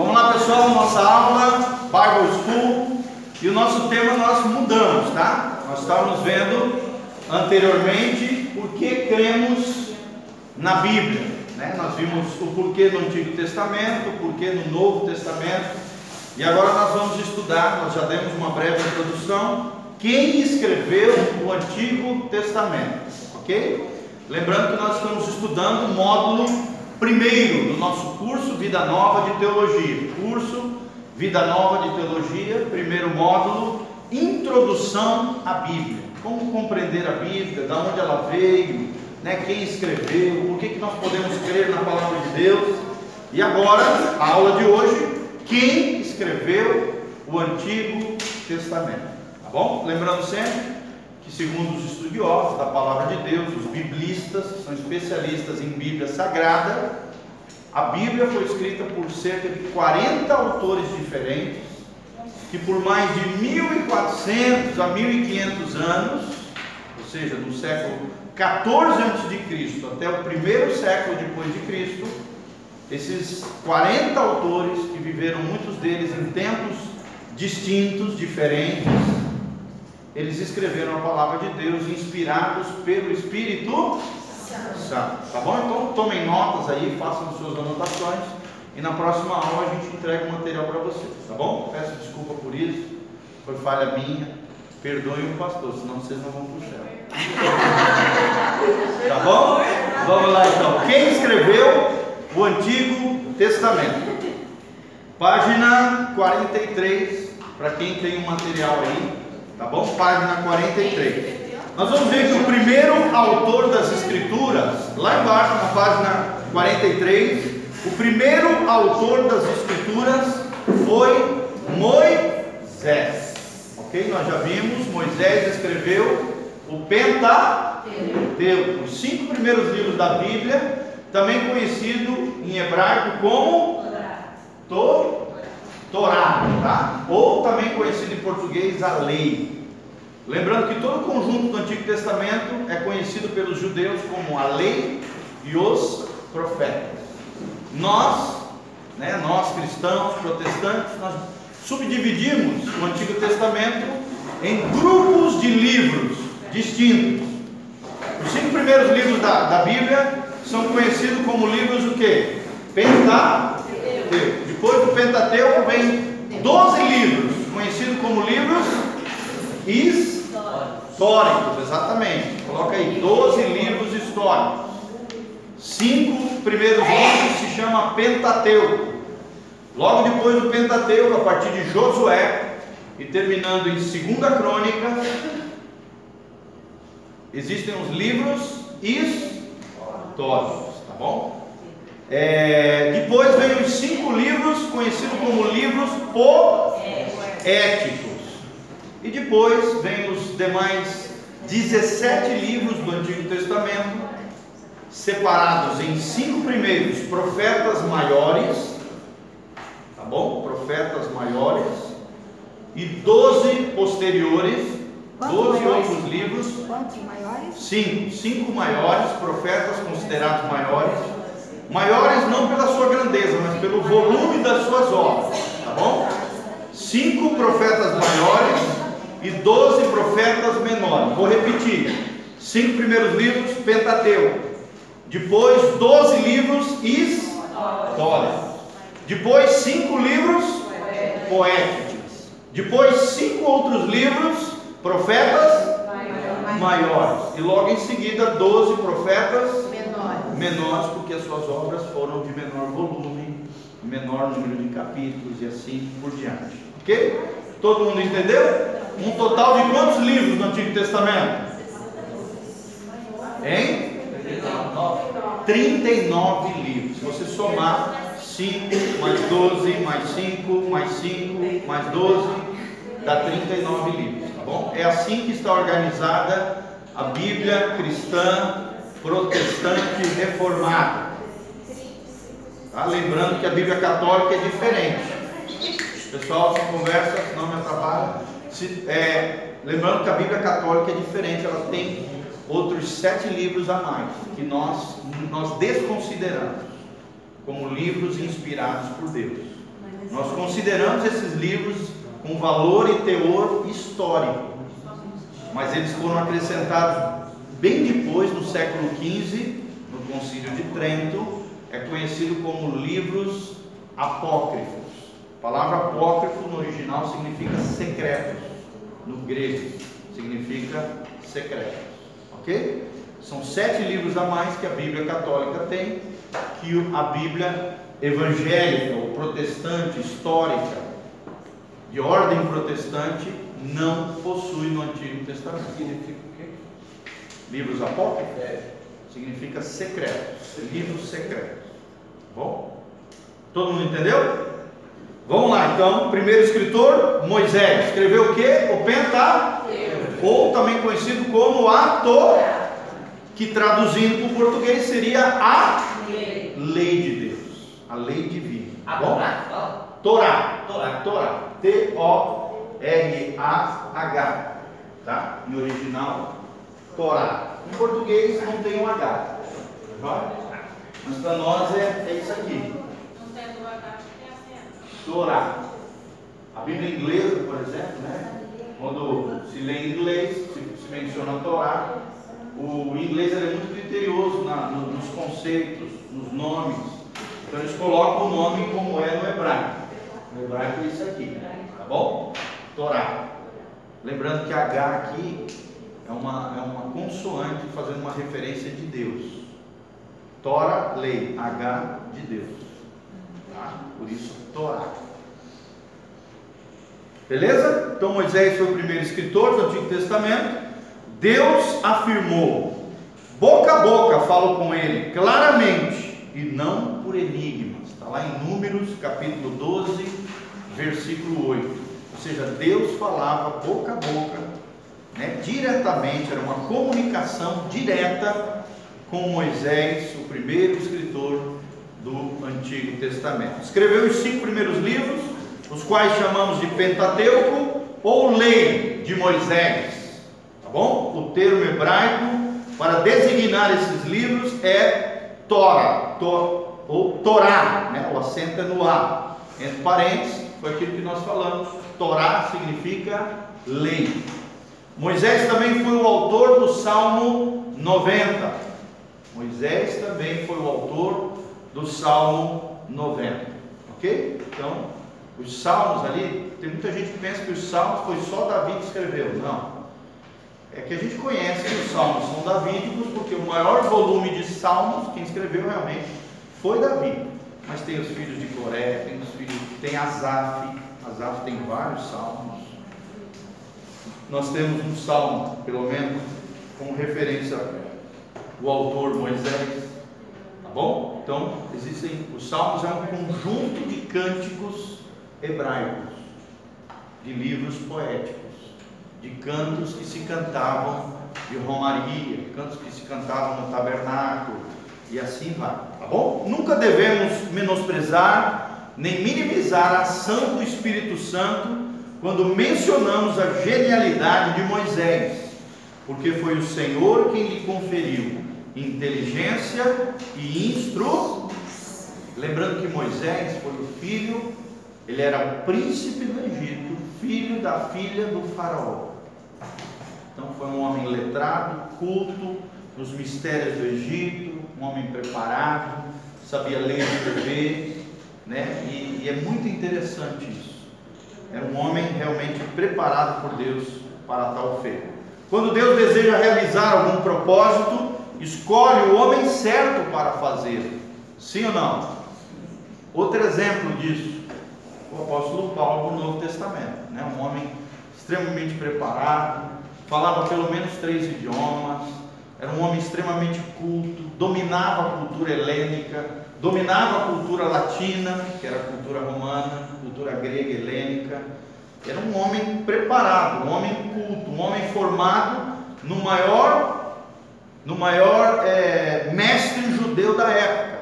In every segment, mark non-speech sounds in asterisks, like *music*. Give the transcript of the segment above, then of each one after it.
Vamos lá, pessoal, nossa aula, Bible School. E o nosso tema nós mudamos, tá? Nós estávamos vendo anteriormente por que cremos na Bíblia. Né? Nós vimos o porquê no Antigo Testamento, o porquê no Novo Testamento. E agora nós vamos estudar, nós já demos uma breve introdução, quem escreveu o Antigo Testamento, ok? Lembrando que nós estamos estudando o módulo primeiro do nosso curso Vida Nova de Teologia. Curso Vida Nova de Teologia, primeiro módulo, Introdução à Bíblia. Como compreender a Bíblia, da onde ela veio, né, quem escreveu, por que, que nós podemos crer na palavra de Deus. E agora, a aula de hoje, quem escreveu o Antigo Testamento. Tá bom? Lembrando sempre que, segundo os estudiosos da palavra de Deus, os biblistas, que são especialistas em Bíblia Sagrada, a Bíblia foi escrita por cerca de 40 autores diferentes, que por mais de 1400 a 1500 anos, ou seja, do século 14 a.C. até o primeiro século depois de Cristo, esses 40 autores que viveram muitos deles em tempos distintos, diferentes, eles escreveram a palavra de Deus inspirados pelo Espírito Santo. Tá bom? Então tomem notas aí, façam suas anotações e na próxima aula a gente entrega o material para vocês, tá bom? Peço desculpa por isso, foi falha minha. Perdoem o pastor, senão vocês não vão para o céu. *laughs* Tá bom? Vamos lá então. Quem escreveu o Antigo Testamento? Página 43, para quem tem um material aí, tá bom? Página 43. Nós vamos ver que o primeiro autor das Escrituras, lá embaixo na página 43, o primeiro autor das Escrituras foi Moisés. Ok? Nós já vimos, Moisés escreveu o Pentateuco, os cinco primeiros livros da Bíblia, também conhecido em hebraico como Torá, tá? ou também conhecido em português a lei. Lembrando que todo o conjunto do Antigo Testamento é conhecido pelos judeus como a lei e os profetas. Nós, né, nós cristãos, protestantes, nós subdividimos o Antigo Testamento em grupos de livros distintos. Os cinco primeiros livros da, da Bíblia são conhecidos como livros o que? Pentateuco. Depois do Pentateuco vem 12 livros, conhecidos como livros históricos, exatamente. Coloca aí, 12 livros históricos. Cinco primeiros livros se chama Pentateuco. Logo depois do Pentateuco, a partir de Josué e terminando em Segunda Crônica, existem os livros históricos, tá bom? É, depois vem os cinco livros conhecidos como livros poéticos. E depois vem os demais 17 livros do Antigo Testamento, separados em cinco primeiros profetas maiores, tá bom? Profetas maiores, e 12 posteriores, 12 outros livros. Quantos maiores? Cinco, cinco maiores, profetas considerados maiores. Maiores não pela sua grandeza, mas pelo volume das suas obras, tá bom? Cinco profetas maiores e doze profetas menores. Vou repetir: cinco primeiros livros, Pentateuco. Depois, doze livros históricos. Depois, cinco livros poéticos. Depois, cinco outros livros, profetas maiores. E logo em seguida, doze profetas Menores. porque as suas obras foram de menor volume, menor número de capítulos e assim por diante. Ok? Todo mundo entendeu? Um total de quantos livros no Antigo Testamento? Hein? 39 livros. Se você somar 5 mais 12, mais 5, mais 5, mais 12, dá 39 livros, tá bom? É assim que está organizada a Bíblia cristã protestante reformada. Tá? Lembrando que a Bíblia católica é diferente. Pessoal, se conversa, não me atrapalha. Se, é, lembrando que a Bíblia católica é diferente, ela tem outros sete livros a mais, que nós, nós desconsideramos como livros inspirados por Deus. Nós consideramos esses livros com valor e teor histórico, mas eles foram acrescentados bem depois, no século XV, no Concílio de Trento, é conhecido como livros apócrifos. A palavra apócrifo no original significa secretos, no grego significa secretos, ok? São sete livros a mais que a Bíblia Católica tem, que a Bíblia evangélica ou protestante, histórica, de ordem protestante, não possui no Antigo Testamento. Livros apócrifos? Significa secretos, livros secretos. Bom? Todo mundo entendeu? Vamos lá, então, primeiro escritor, Moisés, escreveu o que? O Pentateuco, ou também conhecido como a Torá, que traduzindo para o português seria a lei. lei de Deus, a lei divina. A Bom? Torá, Torá, Torá, T-O-R-A-H, tá? No original, Torá. Em português não tem um H, tá? mas para nós é, é isso aqui. Torá. A Bíblia inglesa, por exemplo, né? quando se lê em inglês, se, se menciona Torá, o inglês é muito criterioso na, no, nos conceitos, nos nomes. Então eles colocam o nome como é no hebraico. No hebraico é isso aqui, tá bom? Torá. Lembrando que H aqui é uma, é uma consoante fazendo uma referência de Deus. Tora, lei, H de Deus. Tá? Por isso, Torá. Beleza? Então Moisés foi o primeiro escritor do Antigo Testamento. Deus afirmou, boca a boca falo com ele, claramente, e não por enigmas. Está lá em Números, capítulo 12, versículo 8. Ou seja, Deus falava boca a boca, né, diretamente, era uma comunicação direta com Moisés, o primeiro escritor do Antigo Testamento. Escreveu os cinco primeiros livros, os quais chamamos de Pentateuco ou Lei de Moisés. Tá bom? O termo hebraico para designar esses livros é Tora, to, ou Torá, né? o acento é no A. Entre parênteses, foi aquilo que nós falamos. Torá significa lei. Moisés também foi o autor do Salmo 90. Moisés também foi o autor do Salmo 90. Ok? Então, os salmos ali, tem muita gente que pensa que os salmos foi só Davi que escreveu. Não. É que a gente conhece que os salmos são davídicos, porque o maior volume de salmos, quem escreveu realmente foi Davi. Mas tem os filhos de Coré, tem os filhos, tem Asaf, Asaf tem vários salmos. Nós temos um salmo, pelo menos, como referência o autor Moisés. Tá bom? Então, existem. Os salmos é um conjunto de cânticos hebraicos, de livros poéticos, de cantos que se cantavam de romaria, cantos que se cantavam no tabernáculo, e assim vai, tá bom? Nunca devemos menosprezar nem minimizar a ação do Espírito Santo quando mencionamos a genialidade de Moisés, porque foi o Senhor quem lhe conferiu inteligência e instrução. Lembrando que Moisés foi o filho ele era príncipe do Egito, filho da filha do faraó. Então foi um homem letrado, culto nos mistérios do Egito, um homem preparado, sabia ler e escrever, né? E, e é muito interessante isso. Era um homem realmente preparado por Deus para tal feito. Quando Deus deseja realizar algum propósito, escolhe o homem certo para fazer. Sim ou não? Outro exemplo disso o apóstolo Paulo no Novo Testamento, né? um homem extremamente preparado, falava pelo menos três idiomas, era um homem extremamente culto, dominava a cultura helênica, dominava a cultura latina, que era a cultura romana, cultura grega helênica. Era um homem preparado, um homem culto, um homem formado no maior, no maior é, mestre judeu da época,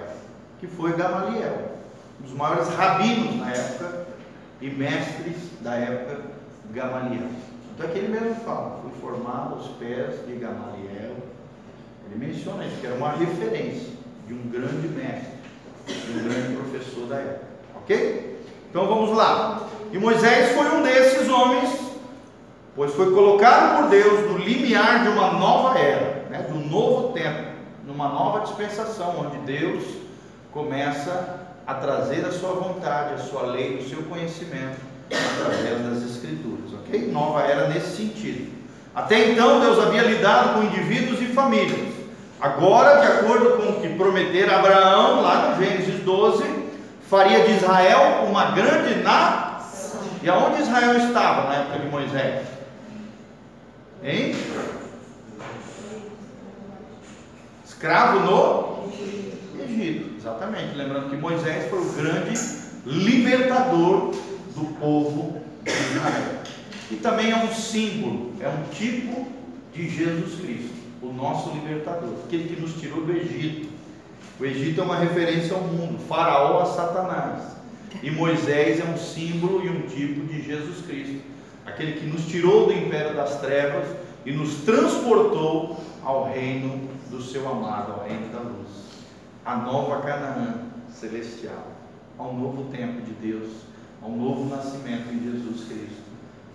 que foi Gamaliel dos maiores rabinos na época e mestres da época, Gamaliel. Então aqui ele mesmo fala, fui formado aos pés de Gamaliel. Ele menciona isso, que era uma referência de um grande mestre, um grande professor da época. Ok? Então vamos lá. E Moisés foi um desses homens, pois foi colocado por Deus no limiar de uma nova era, né, um novo tempo, numa nova dispensação, onde Deus começa a trazer a sua vontade, a sua lei, o seu conhecimento através das Escrituras, ok? Nova era nesse sentido. Até então Deus havia lidado com indivíduos e famílias. Agora, de acordo com o que prometera Abraão, lá no Gênesis 12, faria de Israel uma grande nação. E aonde Israel estava na época de Moisés? Hein? Escravo no Egito, exatamente. Lembrando que Moisés foi o grande libertador do povo de Israel. E também é um símbolo, é um tipo de Jesus Cristo, o nosso libertador, aquele que nos tirou do Egito. O Egito é uma referência ao mundo, Faraó a Satanás. E Moisés é um símbolo e um tipo de Jesus Cristo, aquele que nos tirou do império das trevas e nos transportou ao reino do seu amado, ao reino da luz, a nova Canaã celestial, ao novo tempo de Deus, ao novo nascimento em Jesus Cristo,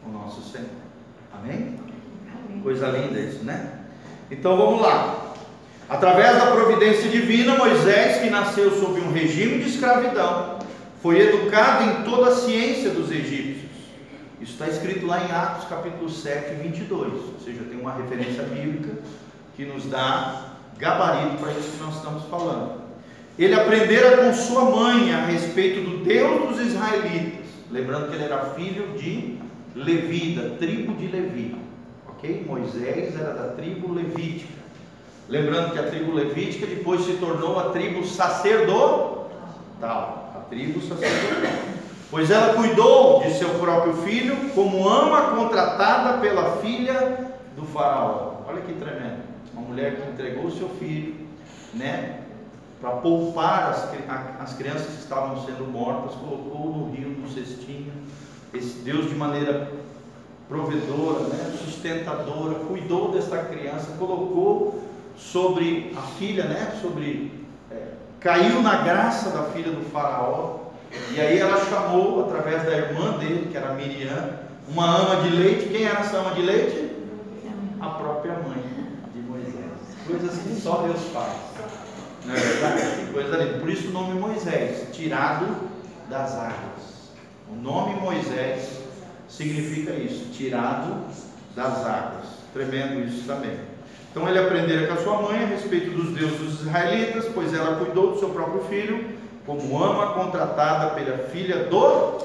o nosso Senhor. Amém? Amém. Coisa linda isso, né? Então vamos lá. Através da providência divina, Moisés, que nasceu sob um regime de escravidão, foi educado em toda a ciência dos egípcios. Isso está escrito lá em Atos capítulo 7, 22. Ou seja, tem uma referência bíblica que nos dá gabarito para isso que nós estamos falando. Ele aprendera com sua mãe a respeito do Deus dos israelitas, lembrando que ele era filho de Levi, da tribo de Levi. Moisés era da tribo levítica. Lembrando que a tribo levítica depois se tornou a tribo sacerdotal. A tribo sacerdotal. Pois ela cuidou de seu próprio filho como ama contratada pela filha do faraó. Olha que tremendo. Uma mulher que entregou seu filho, né? para poupar as, as crianças que estavam sendo mortas, colocou no rio, no cestinho. Esse Deus, de maneira provedora, né, sustentadora, cuidou desta criança, colocou sobre a filha, né, sobre é, caiu na graça da filha do faraó. E aí ela chamou, através da irmã dele, que era Miriam, uma ama de leite. Quem era essa ama de leite? A própria mãe de Moisés. Coisas que só Deus faz. Não é verdade? Coisa linda. Por isso o nome Moisés, tirado das águas. O nome Moisés significa isso, tirado das águas. Tremendo isso também. Então ele aprendera com a sua mãe a respeito dos deuses dos israelitas, pois ela cuidou do seu próprio filho, como ama contratada pela filha do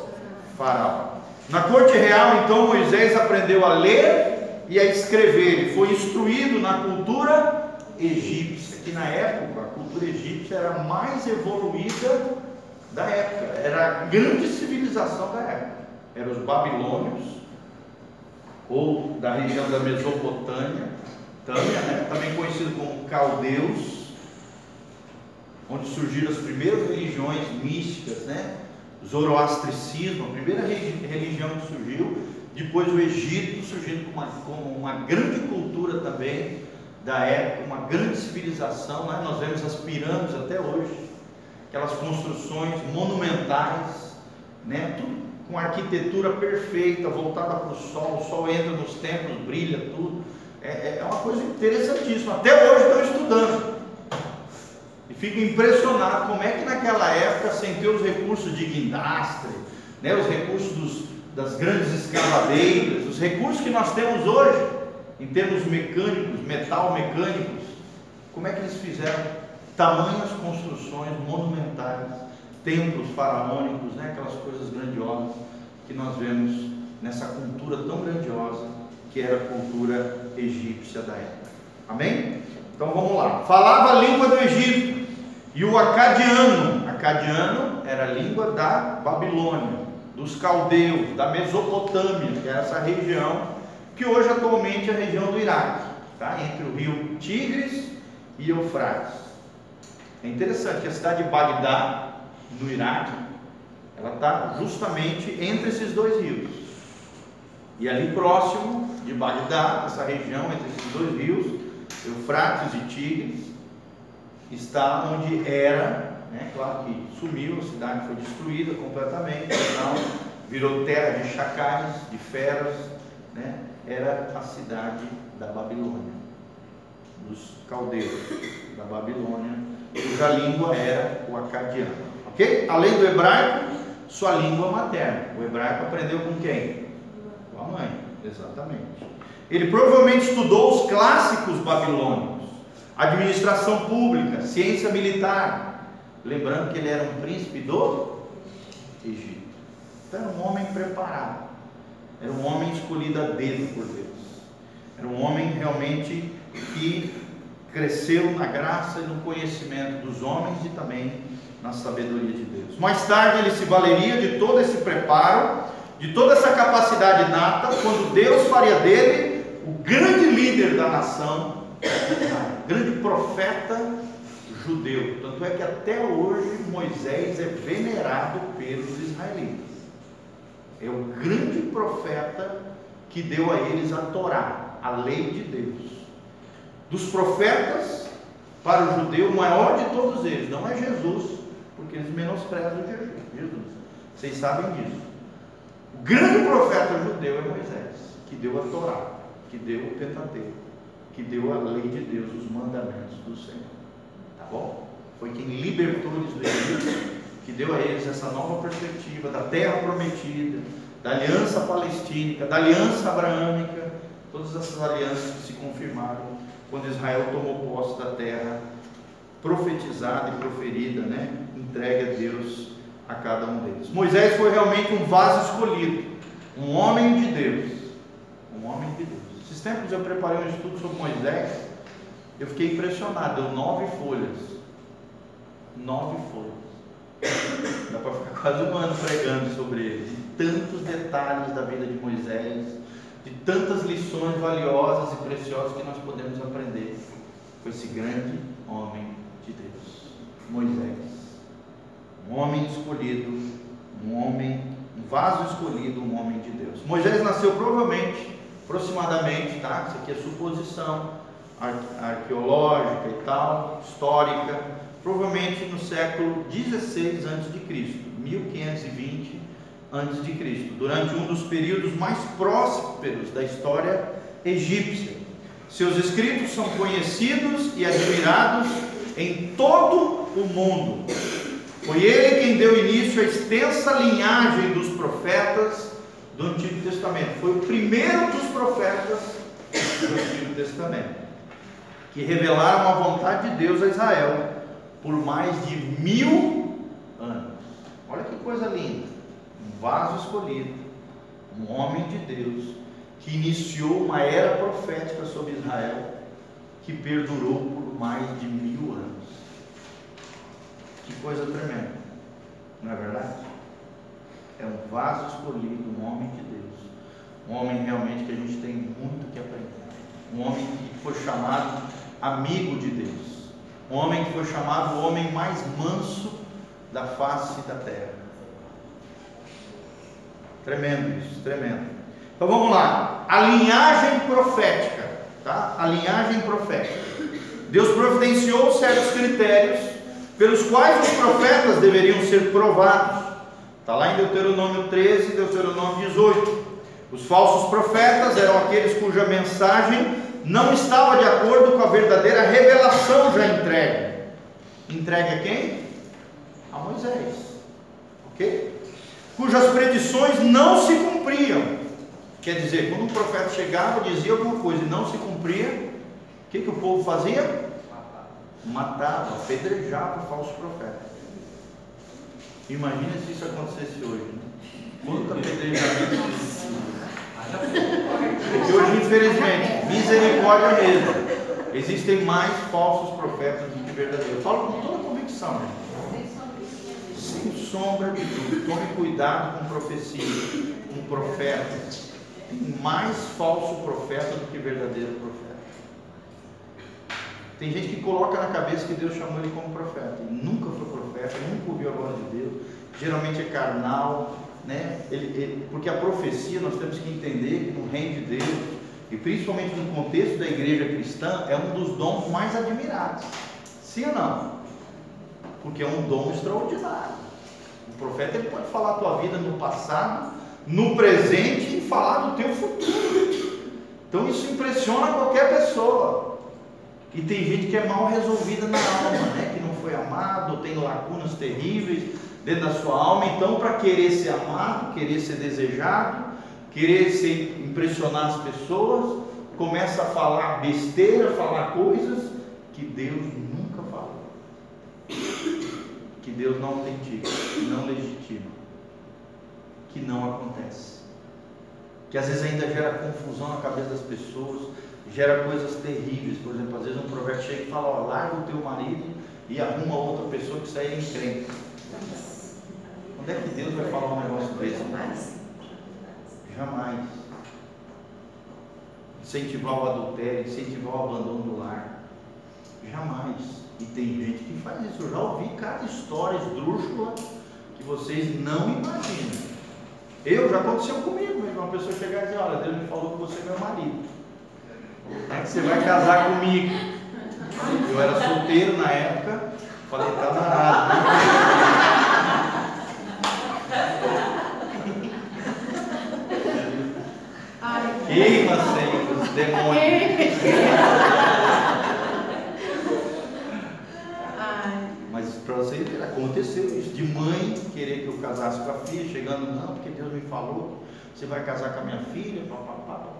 faraó. Na corte real, então, Moisés aprendeu a ler e a escrever, ele foi instruído na cultura egípcia, que na época cultura egípcia era a mais evoluída da época, era a grande civilização da época. Eram os babilônios, ou da região da Mesopotâmia, Tâmia, né? também conhecido como caldeus, onde surgiram as primeiras religiões místicas, né? Zoroastricismo, a primeira religião que surgiu, depois o Egito surgindo como uma, como uma grande cultura também, da época, uma grande civilização, né? nós vemos as pirâmides até hoje, aquelas construções monumentais, né? tudo com arquitetura perfeita, voltada para o sol, o sol entra nos templos, brilha tudo. É, é uma coisa interessantíssima. Até hoje estão estudando. E fico impressionado como é que naquela época, sem ter os recursos de guindastre, né, os recursos dos, das grandes escavadeiras, os recursos que nós temos hoje, em termos mecânicos, metal mecânicos, como é que eles fizeram tamanhas construções monumentais, templos faraônicos, né? aquelas coisas grandiosas que nós vemos nessa cultura tão grandiosa que era a cultura egípcia da época. Amém? Então vamos lá. Falava a língua do Egito e o acadiano. Acadiano era a língua da Babilônia, dos caldeus, da Mesopotâmia, que é essa região que hoje atualmente é a região do Iraque, tá? entre o rio Tigres e Eufrates. É interessante que a cidade de Bagdá, no Iraque, ela está justamente entre esses dois rios. E ali próximo de Bagdá, essa região entre esses dois rios, Eufrates e Tigres, está onde era né? claro que sumiu, a cidade foi destruída completamente, então virou terra de chacais, de feras, né? era a cidade da Babilônia, dos caldeus da Babilônia, cuja língua era o acadiano. Ok? Além do hebraico, sua língua materna. O hebraico aprendeu com quem? Com a mãe, exatamente. Ele provavelmente estudou os clássicos babilônicos, administração pública, ciência militar, lembrando que ele era um príncipe do Egito. Então era um homem preparado, era um homem escolhido a dedo por Deus, era um homem realmente que cresceu na graça e no conhecimento dos homens e também na sabedoria de Deus. Mais tarde ele se valeria de todo esse preparo, de toda essa capacidade nata, quando Deus faria dele o grande líder da nação, o grande profeta judeu. Tanto é que até hoje Moisés é venerado pelos israelitas. É o grande profeta que deu a eles a Torá, a lei de Deus. Dos profetas, para o judeu, o maior de todos eles, não é Jesus, porque eles menosprezam Jesus. Vocês sabem disso. O grande profeta judeu é Moisés, que deu a Torá, que deu o Pentateuco, que deu a lei de Deus, os mandamentos do Senhor. Tá bom? Foi quem libertou eles do Egito, que deu a eles essa nova perspectiva da terra prometida, da aliança palestínica, da aliança abraâmica, todas essas alianças que se confirmaram quando Israel tomou posse da terra profetizada e proferida, né? Entregue a Deus a cada um deles. Moisés foi realmente um vaso escolhido, um homem de Deus, um homem de Deus. Esses tempos eu preparei um estudo sobre Moisés, eu fiquei impressionado, deu nove folhas, nove folhas. Dá para ficar *laughs* quase um ano pregando sobre ele, de tantos detalhes da vida de Moisés, de tantas lições valiosas e preciosas que nós podemos aprender com esse grande homem de Deus, Moisés. Um homem escolhido, um homem, um vaso escolhido, um homem de Deus. Moisés nasceu provavelmente, aproximadamente, tá? Isso aqui é suposição arqueológica e tal, histórica, provavelmente no século 16 a.C., 1520 a.C., durante um dos períodos mais prósperos da história egípcia. Seus escritos são conhecidos e admirados em todo o mundo. Foi ele quem deu início à extensa linhagem dos profetas do Antigo Testamento. Foi o primeiro dos profetas do Antigo Testamento que revelaram a vontade de Deus a Israel por mais de mil anos. Olha que coisa linda! Um vaso escolhido, um homem de Deus que iniciou uma era profética sobre Israel que perdurou por mais de mil anos. Que coisa tremenda, não é verdade? É um vaso escolhido, um homem de Deus, um homem realmente que a gente tem muito que aprender, um homem que foi chamado amigo de Deus, um homem que foi chamado o homem mais manso da face da terra. Tremendo isso, tremendo. Então vamos lá, a linhagem profética, tá? A linhagem profética. Deus providenciou certos critérios pelos quais os profetas deveriam ser provados. Está lá em Deuteronômio 13, Deuteronômio 18. Os falsos profetas eram aqueles cuja mensagem não estava de acordo com a verdadeira revelação já entregue. Entregue a quem? A Moisés. Ok? Cujas predições não se cumpriam. Quer dizer, quando um profeta chegava, dizia alguma coisa e não se cumpria, o que, que o povo fazia? Matava, apedrejava o falso profeta. Imagina se isso acontecesse hoje. Né? Quanto apedrejamento *laughs* Porque hoje, infelizmente, misericórdia mesmo. Existem mais falsos profetas do que verdadeiros. Eu falo com toda convicção. Sem sombra de dúvida. Tome cuidado com profecia, com profetas. Tem mais falso profeta do que verdadeiro profeta. Tem gente que coloca na cabeça que Deus chamou ele como profeta. Ele nunca foi profeta, nunca ouviu a voz de Deus. Geralmente é carnal, né? Ele, ele, porque a profecia nós temos que entender que no reino de Deus, e principalmente no contexto da igreja cristã, é um dos dons mais admirados. Sim ou não? porque é um dom extraordinário. O profeta ele pode falar a tua vida no passado, no presente e falar do teu futuro. Então isso impressiona qualquer pessoa. E tem gente que é mal resolvida na alma, né? que não foi amado, tem lacunas terríveis dentro da sua alma. Então, para querer ser amado, querer ser desejado, querer ser, impressionar as pessoas, começa a falar besteira, falar coisas que Deus nunca falou, que Deus não autentica, que não legitima, que não acontece, que às vezes ainda gera confusão na cabeça das pessoas, gera coisas terríveis. Por exemplo, às vezes um provérbio chega e fala: ó, larga o teu marido e arruma outra pessoa que sai em crente. Quando é que Deus vai falar um negócio desse? Jamais. Jamais. Incentivar o adultério, incentivar o abandono do lar. Jamais. E tem gente que faz isso. Eu já ouvi cada história esdrúxula que vocês não imaginam. Eu, já aconteceu comigo mesmo, uma pessoa chegar e dizer, olha, Deus me falou que você é meu marido. É que você vai casar comigo. Eu era solteiro na época, falei, tá danado. Queima, Senhor, os demônios. Mas para vocês aconteceu isso, de mãe querer que eu casasse com a filha, chegando, não, porque Deus me falou, você vai casar com a minha filha, papapá.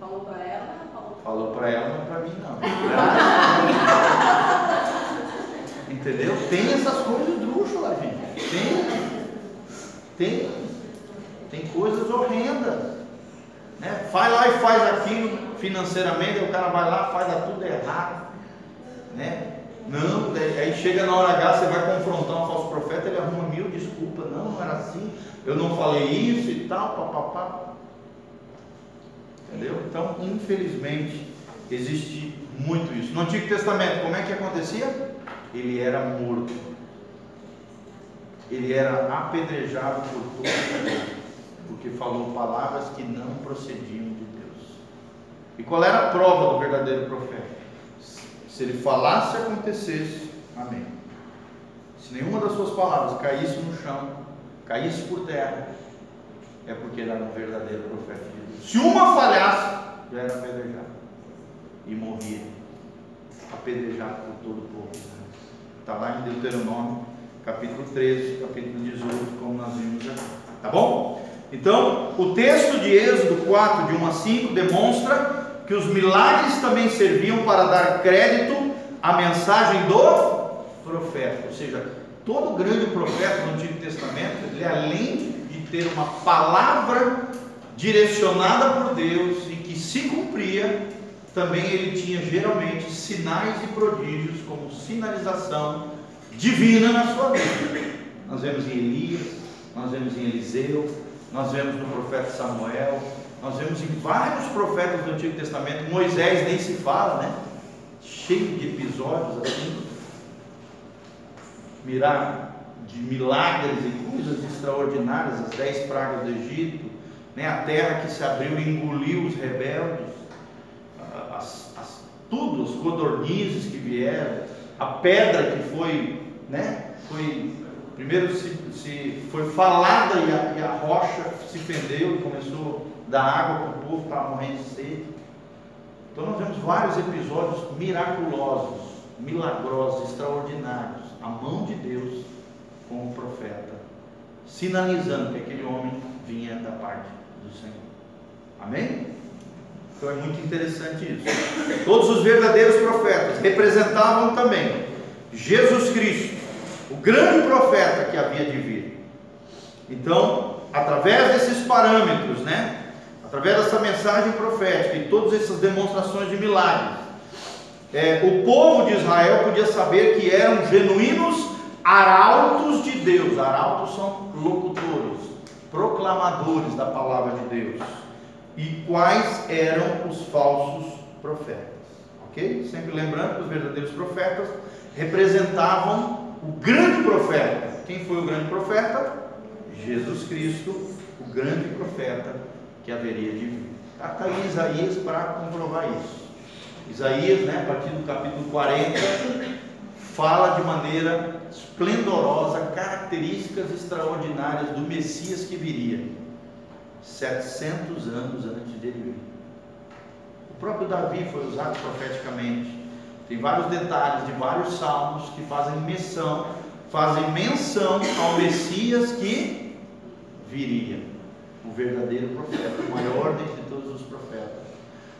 Falou para ela? Falou para ela, mas para mim não. *laughs* Entendeu? Tem essas coisas drúxulas, gente. Tem. Tem. Tem coisas horrendas. Né? Vai lá e faz aquilo financeiramente, o cara vai lá, faz tudo errado. Né? Não, aí chega na hora H, você vai confrontar um falso profeta, ele arruma mil desculpas. Não, não era assim, eu não falei isso e tal, papapá. Entendeu? Então, infelizmente, existe muito isso. No Antigo Testamento, como é que acontecia? Ele era morto. Ele era apedrejado por todos porque falou palavras que não procediam de Deus. E qual era a prova do verdadeiro profeta? Se ele falasse acontecesse, amém. Se nenhuma das suas palavras caísse no chão, caísse por terra, é porque ele era um verdadeiro profeta. Se uma falhasse, já era apedrejado e morria, apedrejado por todo o povo. Está lá em Deuteronômio, capítulo 13, capítulo 18, como nós vimos aqui. Tá bom? Então, o texto de Êxodo 4, de 1 a 5, demonstra que os milagres também serviam para dar crédito à mensagem do profeta. Ou seja, todo grande profeta no Antigo Testamento, ele além de ter uma palavra direcionada por Deus e que se cumpria, também ele tinha geralmente sinais e prodígios como sinalização divina na sua vida. Nós vemos em Elias, nós vemos em Eliseu, nós vemos no profeta Samuel, nós vemos em vários profetas do Antigo Testamento, Moisés nem se fala, né? Cheio de episódios assim, de milagres e coisas extraordinárias, as dez pragas do Egito, né? a terra que se abriu e engoliu os rebeldes, as, as, tudo, os codornizes que vieram, a pedra que foi, né? foi Primeiro se, se foi falada e a, e a, rocha se fendeu e começou a dar água para o povo, estava morrendo de sede. Então nós vemos vários episódios miraculosos, milagrosos, extraordinários. A mão de Deus com o profeta, sinalizando que aquele homem vinha da parte do Senhor. Amém? Então é muito interessante isso. Todos os verdadeiros profetas representavam também Jesus Cristo o grande profeta que havia de vir. Então, através desses parâmetros, né? Através dessa mensagem profética e todas essas demonstrações de milagres, é, o povo de Israel podia saber que eram genuínos arautos de Deus. Arautos são locutores, proclamadores da palavra de Deus. E quais eram os falsos profetas? Ok? Sempre lembrando que os verdadeiros profetas representavam o grande profeta. Quem foi o grande profeta? Jesus Cristo, o grande profeta que haveria de vir. Está aí Isaías para comprovar isso. Isaías, né, a partir do capítulo 40, fala de maneira esplendorosa características extraordinárias do Messias que viria 700 anos antes de ele vir. O próprio Davi foi usado profeticamente. Tem vários detalhes de vários salmos que fazem menção, fazem menção ao Messias que viria, o verdadeiro profeta, o maior dentre todos os profetas.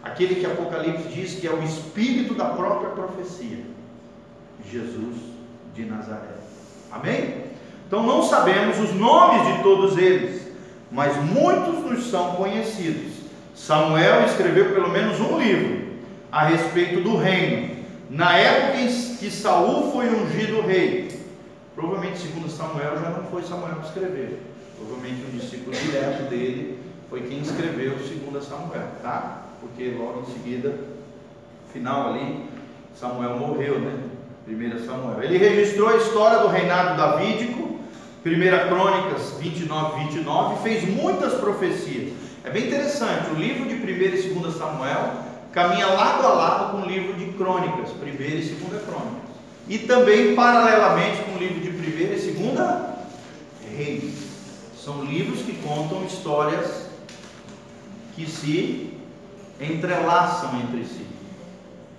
Aquele que Apocalipse diz que é o espírito da própria profecia. Jesus de Nazaré. Amém? Então não sabemos os nomes de todos eles, mas muitos nos são conhecidos. Samuel escreveu pelo menos um livro a respeito do reino, na época em que Saul foi ungido rei. Provavelmente, segundo Samuel, já não foi Samuel que escreveu. Provavelmente um discípulo direto dele foi quem escreveu segundo Samuel, tá? Porque logo em seguida, final ali, Samuel morreu, né? 1 Samuel. Ele registrou a história do reinado davídico, 1 Crônicas 29, 29, fez muitas profecias. É bem interessante, o livro de 1 e 2 Samuel caminha lado a lado com o livro de Crônicas, 1 e 2 Crônicas. E também paralelamente com o livro de 1 e 2 Reis. São livros que contam histórias que se entrelaçam entre si,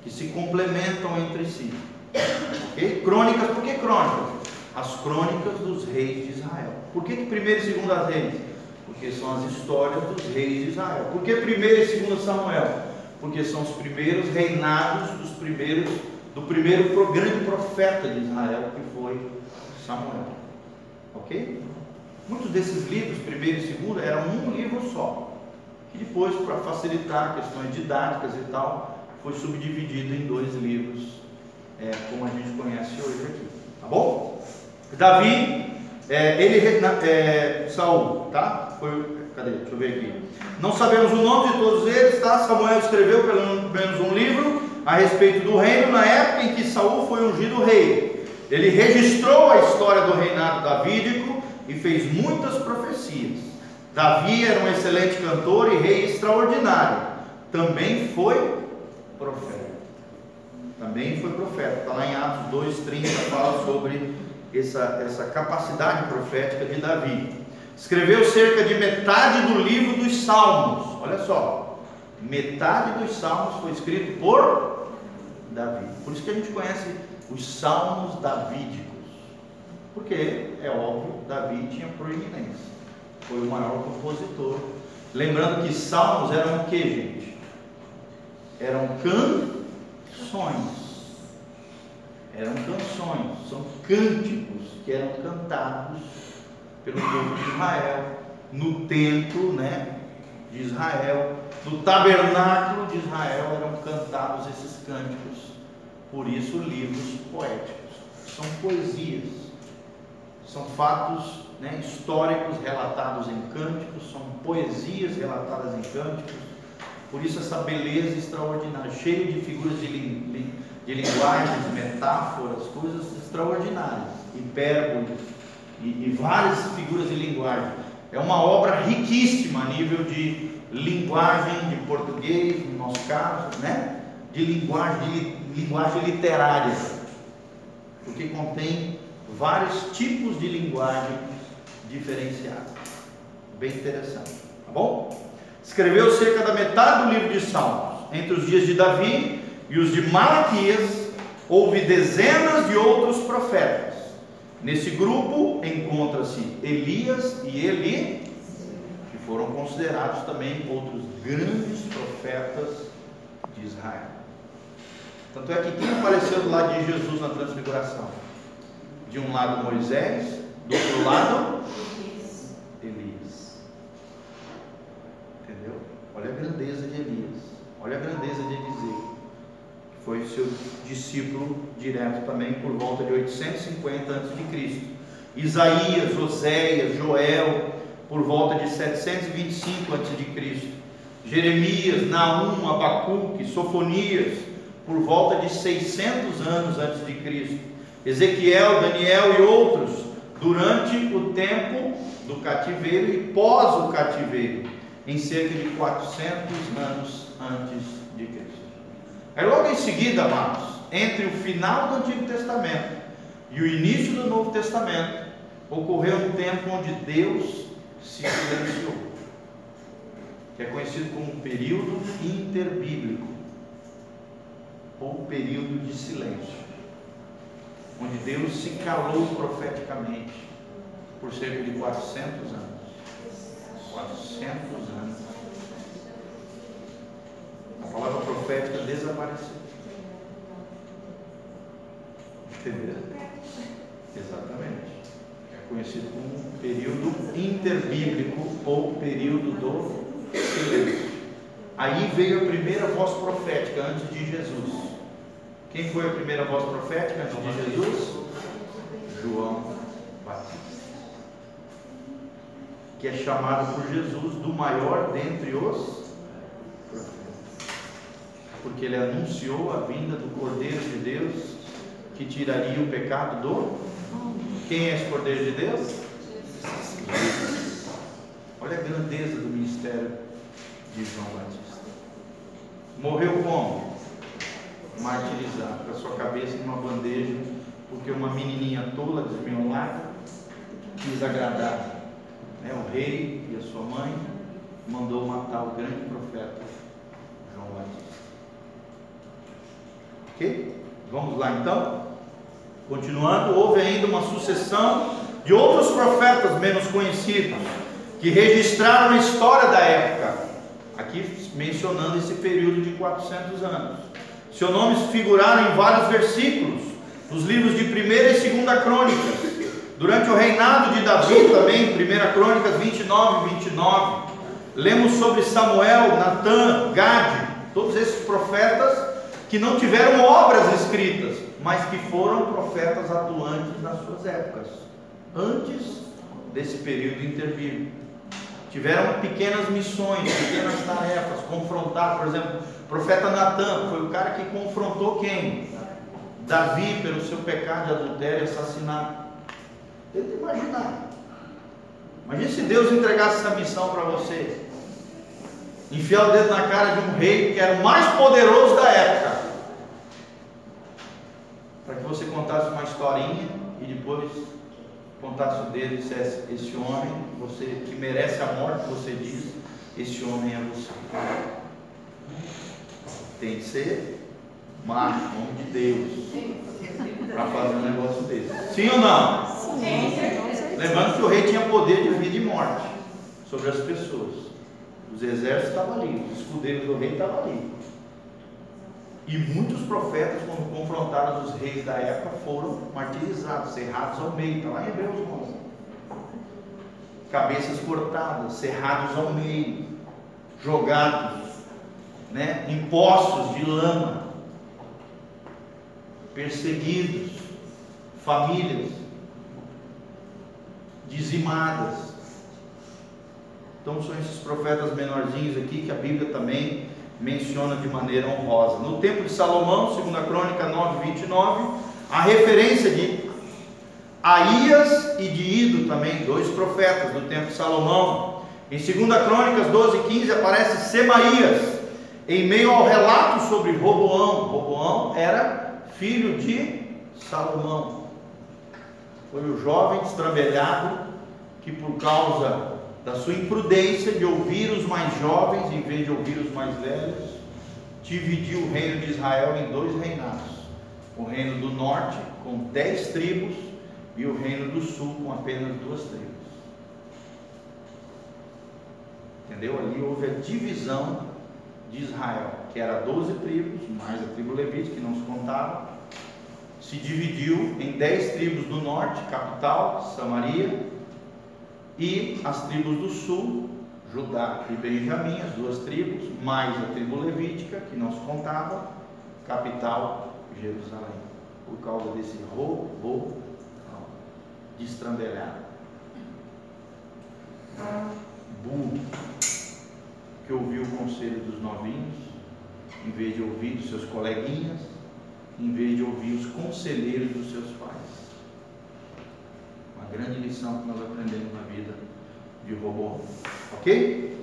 que se complementam entre si. Okay? Crônicas, por que crônicas? As crônicas dos reis de Israel. Por que, que primeiro e segundo reis? Porque são as histórias dos reis de Israel. Por que primeiro e segundo Samuel? Porque são os primeiros reinados dos primeiros, do primeiro grande profeta de Israel, que foi Samuel. Ok? Muitos desses livros, primeiro e segundo, eram um livro só. Que depois, para facilitar questões didáticas e tal, foi subdividido em dois livros é, como a gente conhece hoje aqui, tá bom? Davi, é, ele, é, Saul, tá? Foi, cadê? Deixa eu ver aqui. Não sabemos o nome de todos eles, tá? Samuel escreveu pelo menos um livro a respeito do reino na época em que Saul foi ungido rei. Ele registrou a história do reinado davídico e fez muitas profecias. Davi era um excelente cantor e rei extraordinário. Também foi profeta também foi profeta. Está lá em Atos 2,30, fala sobre essa, essa capacidade profética de Davi. Escreveu cerca de metade do livro dos Salmos. Olha só, metade dos Salmos foi escrito por Davi. Por isso que a gente conhece os Salmos davídicos. Porque, é óbvio, Davi tinha proeminência. Foi o maior compositor. Lembrando que Salmos eram o que, gente? Eram cantos canções. Eram canções, são cânticos que eram cantados pelo povo de Israel no templo, né, de Israel, no tabernáculo de Israel eram cantados esses cânticos. Por isso livros poéticos. São poesias. São fatos né, históricos relatados em cânticos, são poesias relatadas em cânticos por isso essa beleza extraordinária, cheio de figuras de, li, de linguagens, metáforas, coisas extraordinárias, hipérboles e, e várias figuras de linguagem. É uma obra riquíssima a nível de linguagem de português, no nosso caso, né? De linguagem, de linguagem literária, porque contém vários tipos de linguagem diferenciados. Bem interessante, tá bom? Escreveu cerca da metade do livro de Salmos. Entre os dias de Davi e os de Malaquias, houve dezenas de outros profetas. Nesse grupo encontra-se Elias e Eli, que foram considerados também outros grandes profetas de Israel. Tanto é que quem apareceu do lado de Jesus na transfiguração? De um lado Moisés, do outro lado Olha a grandeza de Elias. Olha a grandeza de Eliseu. Que foi seu discípulo direto também por volta de 850 a.C. Isaías, Oséias, Joel, por volta de 725 a.C. Jeremias, Naum, Abacuque, Sofonias, por volta de 600 anos antes de Cristo. Ezequiel, Daniel e outros, durante o tempo do cativeiro e pós o cativeiro em cerca de 400 anos antes de Cristo. Aí logo em seguida, amados, entre o final do Antigo Testamento e o início do Novo Testamento, ocorreu um tempo onde Deus se silenciou, que é conhecido como período interbíblico, ou período de silêncio, onde Deus se calou profeticamente por cerca de 400 anos. 400 anos. A palavra profética desapareceu. Entendeu? Exatamente. É conhecido como período interbíblico ou período do silêncio. Aí veio a primeira voz profética antes de Jesus. Quem foi a primeira voz profética antes de Jesus? João Batista. Que é chamado por Jesus do maior dentre os. Porque ele anunciou a vinda do Cordeiro de Deus que tiraria o pecado do. Quem é esse Cordeiro de Deus? Olha a grandeza do ministério de João Batista. Morreu como? Martirizado, com a sua cabeça numa bandeja, porque uma menininha tola, desmiolada, quis agradar né, o rei e a sua mãe, mandou matar o grande profeta João Batista. Ok? Vamos lá então? Continuando, houve ainda uma sucessão de outros profetas menos conhecidos que registraram a história da época, aqui mencionando esse período de 400 anos. Seus nomes figuraram em vários versículos, nos livros de 1 e 2 Crônicas. Durante o reinado de Davi também, 1 Crônicas 29 e 29, lemos sobre Samuel, Natã, Gade, todos esses profetas que não tiveram obras escritas, mas que foram profetas atuantes nas suas épocas, antes desse período interbíblico. Tiveram pequenas missões, pequenas tarefas, confrontar, por exemplo, o profeta Natan foi o cara que confrontou quem? Davi pelo seu pecado de adultério e assassinato. Tenta imaginar. Imagine se Deus entregasse essa missão para você. Enfiar o dedo na cara de um rei que era o mais poderoso da época. Para que você contasse uma historinha e depois contasse o dedo e dissesse: Esse homem, você que merece a morte, você diz, esse homem é você. Tem que ser macho, homem de Deus, para fazer um negócio desse. Sim ou não? Sim. Lembrando que o rei tinha poder de vida e morte sobre as pessoas. Os exércitos estavam ali, os escudeiros do rei estavam ali. E muitos profetas, quando confrontaram os reis da época, foram martirizados, cerrados ao meio. Está lá em Hebreus 11. Cabeças cortadas, cerrados ao meio, jogados né, em poços de lama, perseguidos, famílias dizimadas. Então são esses profetas menorzinhos aqui que a Bíblia também menciona de maneira honrosa. No tempo de Salomão, 2 Crônica 9, 29, a referência de Aías e de Ido também, dois profetas do tempo de Salomão. Em 2 Crônicas 12, 15 aparece Semaías, em meio ao relato sobre Roboão. Roboão era filho de Salomão. Foi o jovem destrambelhado que por causa da sua imprudência de ouvir os mais jovens em vez de ouvir os mais velhos, dividiu o reino de Israel em dois reinados: o reino do norte, com dez tribos, e o reino do sul, com apenas duas tribos. Entendeu? Ali houve a divisão de Israel, que era doze tribos, mais a tribo levite, que não se contava, se dividiu em dez tribos do norte, capital, Samaria, e as tribos do sul, Judá e Benjamim, as duas tribos, mais a tribo levítica, que não se contava, capital, Jerusalém, por causa desse roubo destrambelhado. Burro, que ouviu o conselho dos novinhos, em vez de ouvir dos seus coleguinhas, em vez de ouvir os conselheiros dos seus pais grande lição que nós aprendemos na vida de Robô. Ok?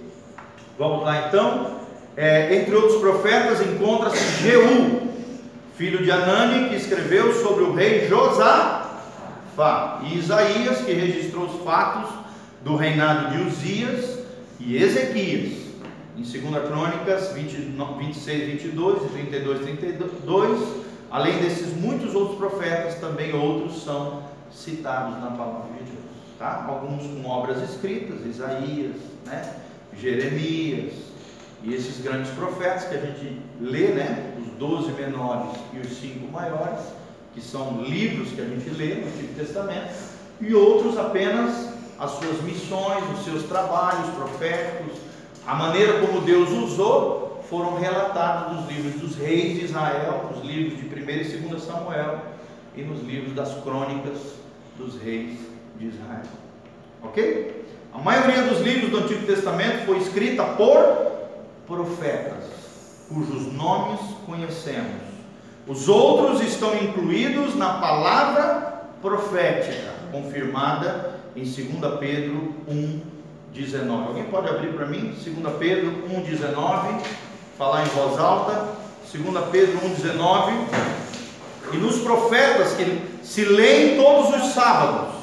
Vamos lá então. É, entre outros profetas encontra-se Jeú, filho de Anani, que escreveu sobre o rei Josafá, e Isaías, que registrou os fatos do reinado de Uzias e Ezequias. Em 2 Crônicas 20, 26, 22 e 32, 32, além desses muitos outros profetas, também outros são citados na palavra de Deus. Tá? Alguns com obras escritas, Isaías, né? Jeremias, e esses grandes profetas que a gente lê, né? Os 12 menores e os cinco maiores, que são livros que a gente lê no Antigo Testamento, e outros apenas as suas missões, os seus trabalhos proféticos, a maneira como Deus usou, foram relatados nos livros dos reis de Israel, nos livros de 1 e 2 Samuel e nos livros das crônicas dos reis de Israel. Ok? A maioria dos livros do Antigo Testamento foi escrita por profetas, cujos nomes conhecemos. Os outros estão incluídos na palavra profética, confirmada em 2 Pedro 1, 19. Alguém pode abrir para mim? 2 Pedro 1, 19. Falar em voz alta. 2 Pedro 1, 19. E nos profetas que se leem todos os sábados,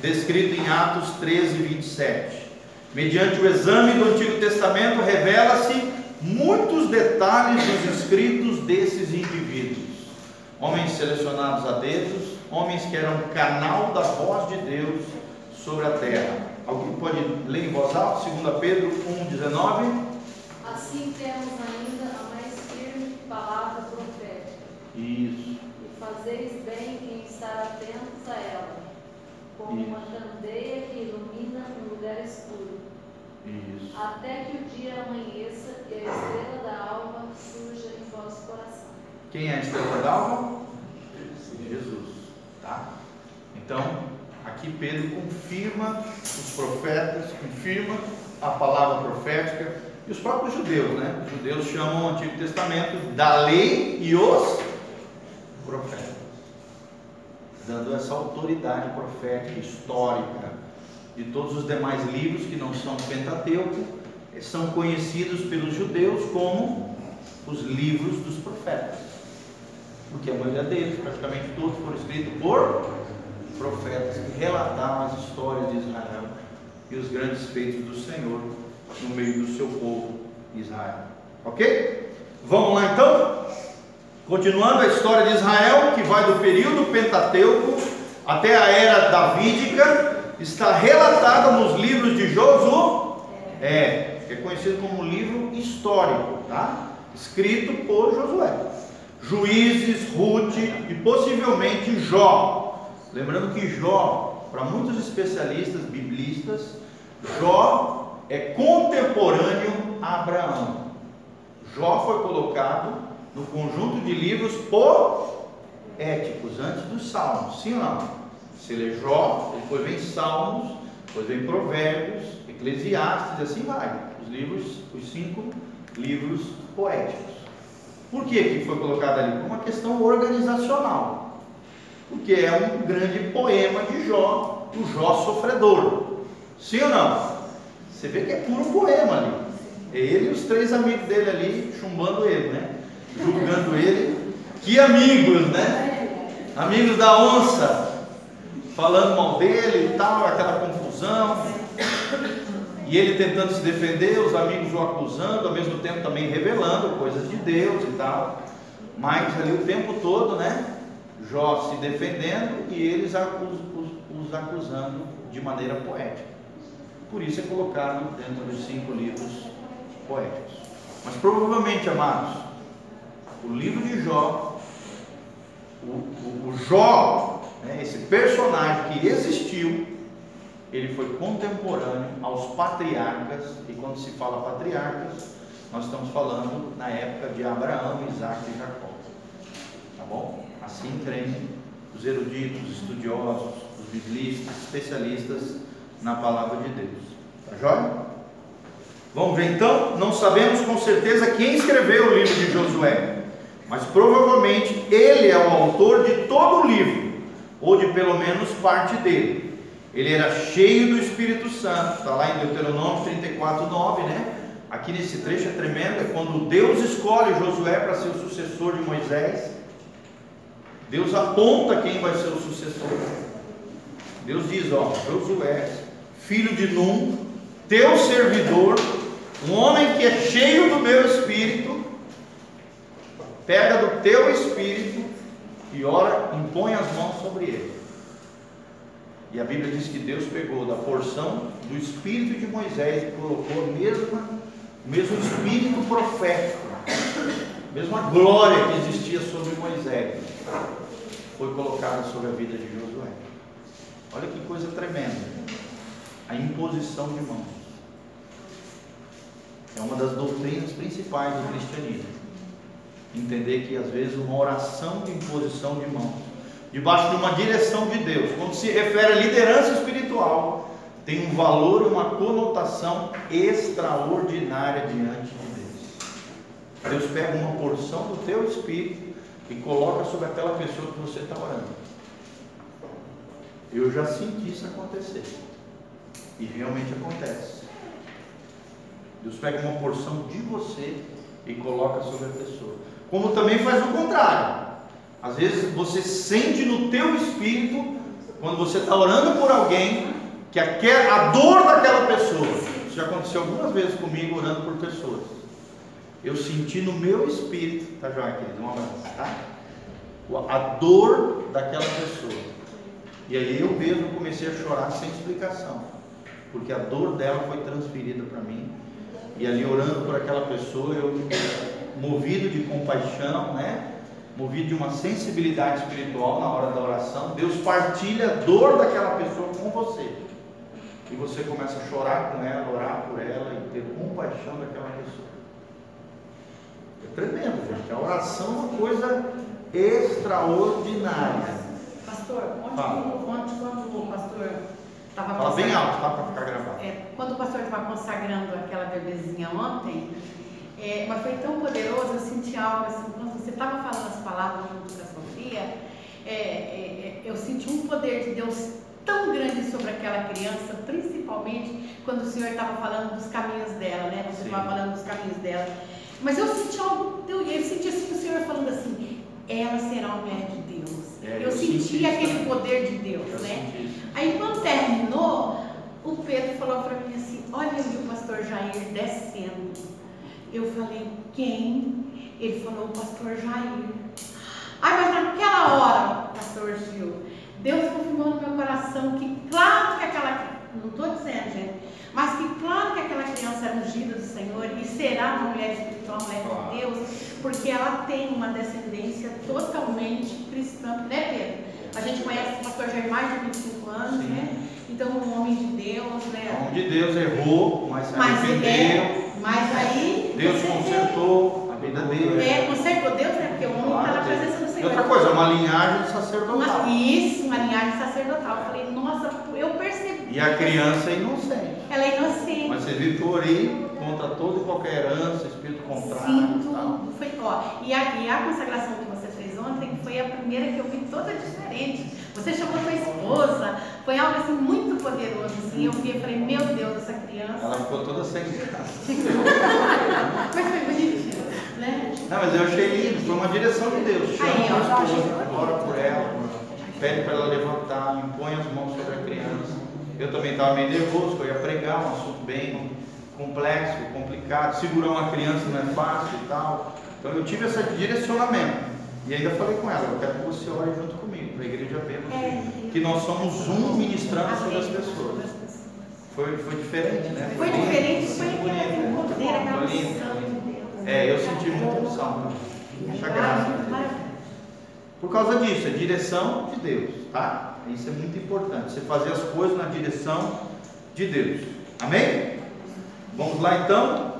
descrito em Atos 13, 27. Mediante o exame do Antigo Testamento, revela-se muitos detalhes dos escritos desses indivíduos. Homens selecionados a dedos, homens que eram canal da voz de Deus sobre a terra. Alguém pode ler em voz alta? 2 Pedro 1, 19. Assim temos ainda a mais firme palavra. Isso. E fazeis bem em estar atentos a ela, como Isso. uma candeia que ilumina um lugar escuro, Isso. até que o dia amanheça e a estrela da alva surja em vosso coração. Quem é a estrela d'alva? Jesus. Tá? Então, aqui Pedro confirma os profetas, confirma a palavra profética e os próprios judeus, né? Os judeus chamam o Antigo Testamento da lei e os profetas, dando essa autoridade profética histórica de todos os demais livros que não são Pentateuco, são conhecidos pelos judeus como os livros dos profetas porque a maioria deles, praticamente todos, foram escritos por profetas que relatavam as histórias de Israel e os grandes feitos do Senhor no meio do seu povo Israel. Ok? Vamos lá então? Continuando a história de Israel, que vai do período Pentateuco até a era davídica, está relatada nos livros de Josué, que é conhecido como livro histórico, tá? Escrito por Josué. Juízes, Ruth e possivelmente Jó. Lembrando que Jó, para muitos especialistas biblistas, Jó é contemporâneo a Abraão. Jó foi colocado no conjunto de livros poéticos antes dos Salmos, sim ou não? Se lê Jó, depois vem Salmos, depois vem Provérbios, Eclesiastes e assim vai. Os livros, os cinco livros poéticos. Por que, que foi colocado ali? Por uma questão organizacional. Porque é um grande poema de Jó, o Jó sofredor. Sim ou não? Você vê que é puro poema ali. É ele e os três amigos dele ali chumbando ele, né? Julgando ele. Que amigos, né? Amigos da onça, falando mal dele e tal, aquela confusão. E ele tentando se defender, os amigos o acusando, ao mesmo tempo também revelando coisas de Deus e tal. Mas ali o tempo todo, né? Jó se defendendo e eles acus, os, os acusando de maneira poética. Por isso é colocado dentro dos cinco livros poéticos. Mas provavelmente, amados, o livro de Jó, o, o, o Jó, né, esse personagem que existiu, ele foi contemporâneo aos patriarcas, e quando se fala patriarcas, nós estamos falando na época de Abraão, Isaac e Jacó. Tá bom? Assim creem os eruditos, os estudiosos, os biblistas, especialistas na palavra de Deus. Tá joia? Vamos ver então? Não sabemos com certeza quem escreveu o livro de Josué, mas provavelmente ele é o autor de todo o livro, ou de pelo menos parte dele. Ele era cheio do Espírito Santo, está lá em Deuteronômio 34, 9, né? aqui nesse trecho é tremendo, é quando Deus escolhe Josué para ser o sucessor de Moisés. Deus aponta quem vai ser o sucessor. Deus diz, ó, Josué, filho de Num, teu servidor, um homem que é cheio do meu espírito, pega do teu espírito e ora, impõe as mãos sobre ele. E a Bíblia diz que Deus pegou da porção do espírito de Moisés e colocou a mesma, o mesmo espírito profético, mesma glória que existia sobre Moisés, foi colocada sobre a vida de Josué. Olha que coisa tremenda. A imposição de mãos. É uma das doutrinas principais do cristianismo. Entender que às vezes uma oração de imposição de mãos, debaixo de uma direção de Deus, quando se refere à liderança espiritual, tem um valor, uma conotação extraordinária diante de Deus. Deus pega uma porção do teu espírito e coloca sobre aquela pessoa que você está orando. Eu já senti isso acontecer. E realmente acontece. Deus pega uma porção de você e coloca sobre a pessoa. Como também faz o contrário. Às vezes você sente no teu espírito, quando você está orando por alguém, que a dor daquela pessoa. Isso já aconteceu algumas vezes comigo orando por pessoas. Eu senti no meu espírito, tá joia, querido? Um abraço, tá? A dor daquela pessoa. E aí eu mesmo comecei a chorar sem explicação, porque a dor dela foi transferida para mim. E ali orando por aquela pessoa, eu movido de compaixão, né? Movido de uma sensibilidade espiritual na hora da oração, Deus partilha a dor daquela pessoa com você. E você começa a chorar com ela, orar por ela e ter compaixão daquela pessoa. É tremendo, gente. A oração é uma coisa extraordinária. Pastor, ontem quando o pastor estava bem alto, tá? Para ficar gravado. É, quando o pastor estava consagrando aquela bebezinha ontem, é, mas foi tão poderoso, eu senti algo assim, quando você estava falando as palavras junto com a Sofia, é, é, é, eu senti um poder de Deus tão grande sobre aquela criança, principalmente quando o Senhor estava falando dos caminhos dela, né? Você estava falando dos caminhos dela. Mas eu senti algo, eu, eu senti assim o Senhor falando assim, ela será uma mulher de Deus. É, eu, eu senti senti aquele isso, poder de Deus, Eu né? senti. Aí quando terminou, o Pedro falou para mim assim, olha ali o pastor Jair descendo. Eu falei, quem? Ele falou, o pastor Jair. Ai, mas naquela hora, pastor Gil, Deus confirmou no meu coração que claro que aquela, não estou dizendo, gente, mas que claro que aquela criança era ungida do Senhor e será uma mulher espiritual, uma mulher de Deus, porque ela tem uma descendência totalmente cristã, né Pedro? A gente conhece o pastor Jair mais de 25 anos, Sim. né? Então, um homem de Deus, O né? nome de Deus errou, mas se Mas, arrependeu. é, mas aí. Deus consertou a vida dele. É, consertou Deus, né? Porque o homem está na presença do E Senhor. outra coisa, uma linhagem Uma- sacerdotal. isso, uma linhagem sacerdotal. Eu falei, nossa, eu percebi. E a criança é inocente. Ela é inocente. Mas você viu que eu orei contra toda e qualquer herança, espírito contrário Sim, e tudo. Foi, ó, e, a, e a consagração que você fez ontem foi a primeira que eu vi toda diferente. Você chamou sua esposa, foi algo assim muito poderoso. Assim, eu vi e falei, meu Deus, essa criança. Ela ficou toda sem graça. *laughs* Mas foi bonitinho, né? Não, mas eu achei lindo, foi uma direção de Deus. Chama Aí, ó, a esposa, ora por ela, pede para ela levantar, impõe as mãos sobre a criança. Eu também estava meio nervoso, eu ia pregar um assunto bem complexo, complicado. Segurar uma criança não é fácil e tal. Então eu tive esse direcionamento. E ainda falei com ela, eu quero que você ore junto comigo, para a igreja É. que nós somos um ministrando sobre as pessoas. Foi, foi diferente, né? Foi diferente, foi aquele né? poder, aquela unção. É, eu senti muita unção. Deixa graça. a Deus. Maravilha. Por causa disso, é direção de Deus, tá? Isso é muito importante. Você fazer as coisas na direção de Deus. Amém? Vamos lá então.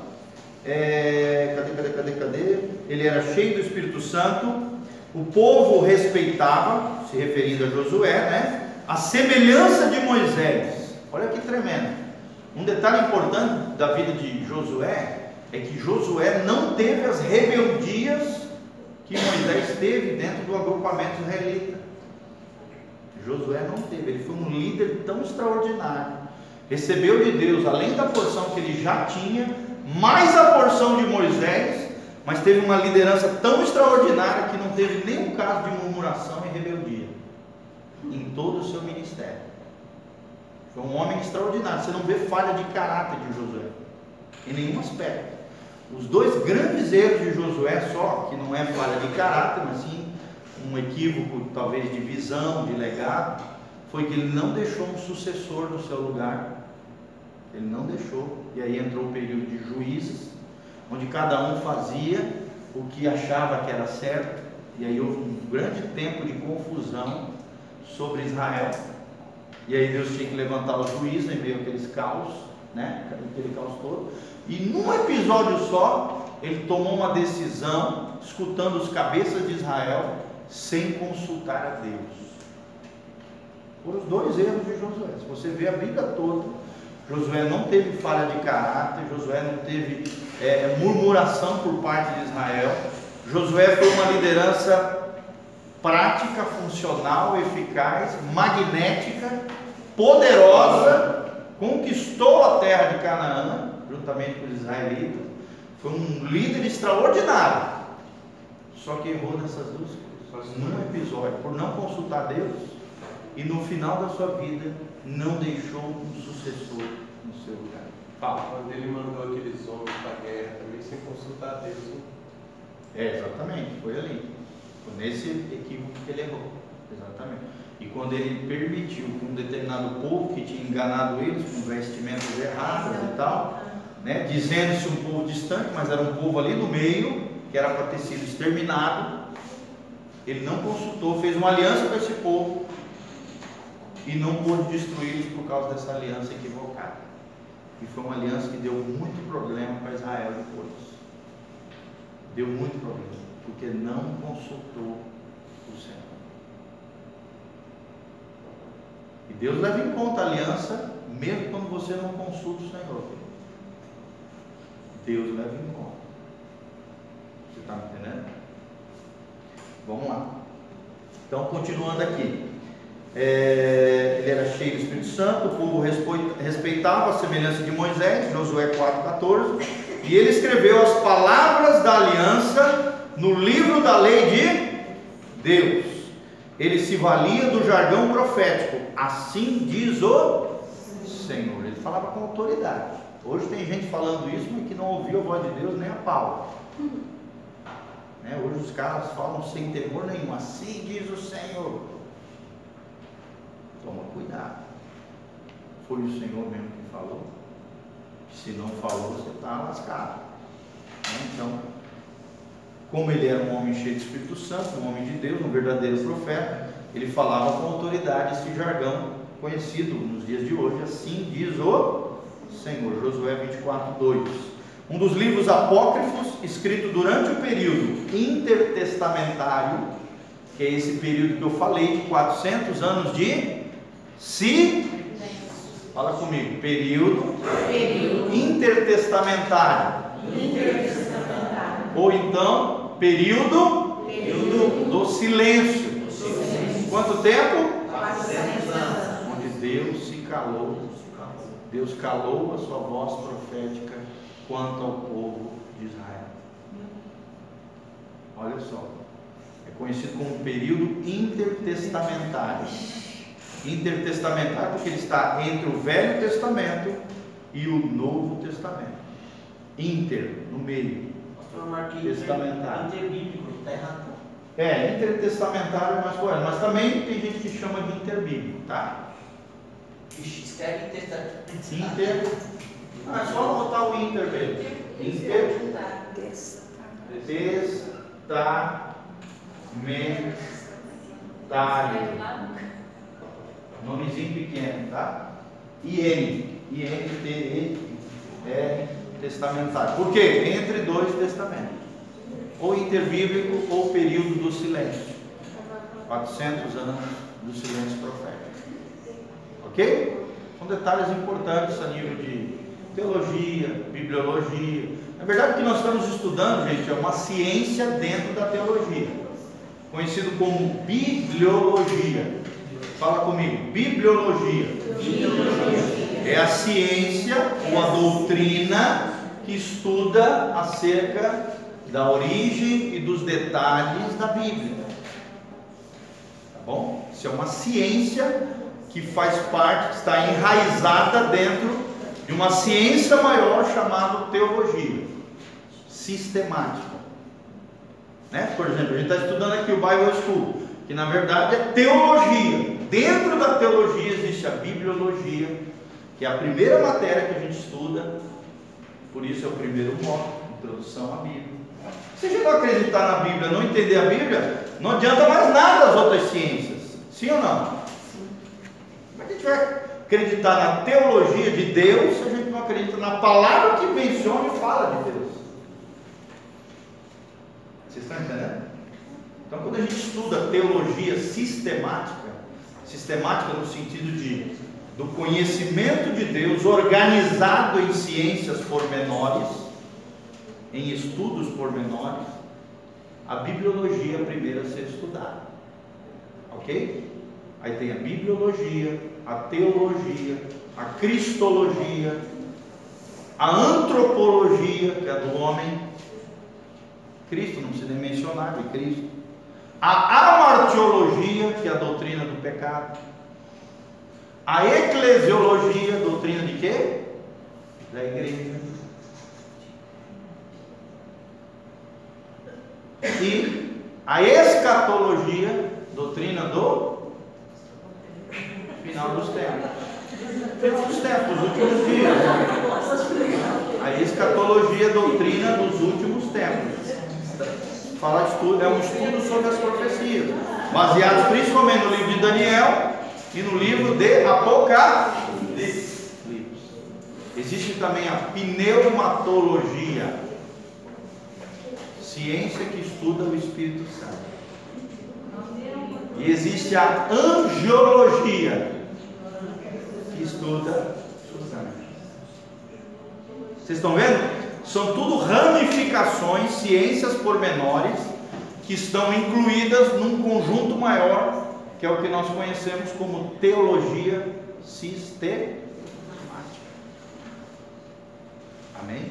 É, cadê, cadê, cadê, cadê? Ele era cheio do Espírito Santo. O povo respeitava, se referindo a Josué, né? A semelhança de Moisés. Olha que tremendo. Um detalhe importante da vida de Josué é que Josué não teve as rebeldias que Moisés teve dentro do agrupamento israelita. Josué não teve, ele foi um líder tão extraordinário. Recebeu de Deus, além da porção que ele já tinha, mais a porção de Moisés, mas teve uma liderança tão extraordinária que não teve nenhum caso de murmuração e rebeldia todo o seu ministério. Foi um homem extraordinário. Você não vê falha de caráter de Josué em nenhum aspecto. Os dois grandes erros de Josué, só que não é falha de caráter, mas sim um equívoco, talvez de visão, de legado, foi que ele não deixou um sucessor no seu lugar. Ele não deixou. E aí entrou o período de juízes, onde cada um fazia o que achava que era certo. E aí houve um grande tempo de confusão sobre Israel. E aí Deus tinha que levantar o juízo em meio àqueles caos, né? Aquele caos todo. E num episódio só, ele tomou uma decisão, escutando os cabeças de Israel, sem consultar a Deus. Foram os dois erros de Josué. Se você vê a Bíblia toda, Josué não teve falha de caráter, Josué não teve é, murmuração por parte de Israel. Josué foi uma liderança prática, funcional, eficaz, magnética, poderosa, conquistou a terra de Canaã, juntamente com os israelitas. Foi um líder extraordinário. Só que errou nessas duas coisas. Num episódio, por não consultar Deus, e no final da sua vida, não deixou um sucessor no seu lugar. Fala. Quando ele mandou aqueles homens para a guerra também sem consultar Deus. Né? É, exatamente, foi ali. Nesse equívoco que ele errou. Exatamente. E quando ele permitiu que um determinado povo que tinha enganado eles com vestimentas erradas e tal, né, dizendo-se um povo distante, mas era um povo ali no meio, que era para ter sido exterminado, ele não consultou, fez uma aliança com esse povo e não pôde destruí-los por causa dessa aliança equivocada. E foi uma aliança que deu muito problema para Israel depois. Deu muito problema porque não consultou o Senhor. E Deus leva em conta a aliança, mesmo quando você não consulta o Senhor. Deus leva em conta. Você está me entendendo? Vamos lá. Então, continuando aqui. É, ele era cheio do Espírito Santo, o povo respeitava a semelhança de Moisés, Josué 4,14, e ele escreveu as palavras da aliança no livro da lei de Deus. Ele se valia do jargão profético. Assim diz o Senhor. Ele falava com autoridade. Hoje tem gente falando isso, mas que não ouviu a voz de Deus nem a pau. Né? Hoje os caras falam sem temor nenhum. Assim diz o Senhor. Toma cuidado. Foi o Senhor mesmo que falou. Se não falou, você está lascado. Né? Então, como ele era um homem cheio de Espírito Santo, um homem de Deus, um verdadeiro profeta, ele falava com autoridade esse jargão conhecido nos dias de hoje, assim diz o Senhor, Josué 24, 2. Um dos livros apócrifos escrito durante o período intertestamentário, que é esse período que eu falei de 400 anos de si. Fala comigo, período, período. Intertestamentário. intertestamentário. Ou então período, período do, silêncio. do silêncio. Quanto tempo? 400 anos. Onde Deus se calou. Deus calou a sua voz profética quanto ao povo de Israel. Olha só. É conhecido como período intertestamentário. Intertestamentário porque ele está entre o Velho Testamento e o Novo Testamento. Inter, no meio testamentário. Interbíblico, está errado. É, intertestamentário é mais correto, mas também tem gente que chama de interbíblico, tá? Escreve intertestamentário. Inter. Ah, é só botar o inter mesmo. Inter. Testamentário. Nomezinho pequeno, tá? IN. I-N-T-E-R testamentário. Por quê? Entre dois testamentos. Ou interbíblico ou período do silêncio. 400 anos do silêncio profético. Ok? São detalhes importantes a nível de teologia, bibliologia. Na verdade, o que nós estamos estudando, gente, é uma ciência dentro da teologia, conhecido como bibliologia. Fala comigo, bibliologia. bibliologia. É a ciência ou a doutrina que estuda acerca da origem e dos detalhes da Bíblia. Tá bom? Isso é uma ciência que faz parte, está enraizada dentro de uma ciência maior chamada teologia sistemática. Né? Por exemplo, a gente está estudando aqui o Bible School, que na verdade é teologia. Dentro da teologia existe a bibliologia, que é a primeira matéria que a gente estuda, por isso é o primeiro módulo, introdução à Bíblia. Se a gente não acreditar na Bíblia, não entender a Bíblia, não adianta mais nada as outras ciências. Sim ou não? Como é que a gente vai acreditar na teologia de Deus se a gente não acredita na palavra que menciona e fala de Deus? Vocês estão entendendo? Então, quando a gente estuda teologia sistemática, sistemática no sentido de do conhecimento de Deus organizado em ciências pormenores, em estudos pormenores, a bibliologia é a primeira a ser estudada. Ok? Aí tem a bibliologia, a teologia, a cristologia, a antropologia, que é do homem. Cristo, não precisa nem mencionar de Cristo. A amartiologia, que é a doutrina do pecado. A eclesiologia, doutrina de quê? Da igreja. E a escatologia, doutrina do final dos tempos. Final dos tempos, os últimos dias. A escatologia, doutrina dos últimos tempos. Fala de estudo, é um estudo sobre as profecias, baseados principalmente no livro de Daniel e no livro de Apocalipse. Existe também a pneumatologia, ciência que estuda o Espírito Santo. E existe a angiologia, que estuda os anjos. Vocês estão vendo? São tudo ramificações, ciências pormenores, que estão incluídas num conjunto maior que é o que nós conhecemos como teologia sistemática. Amém?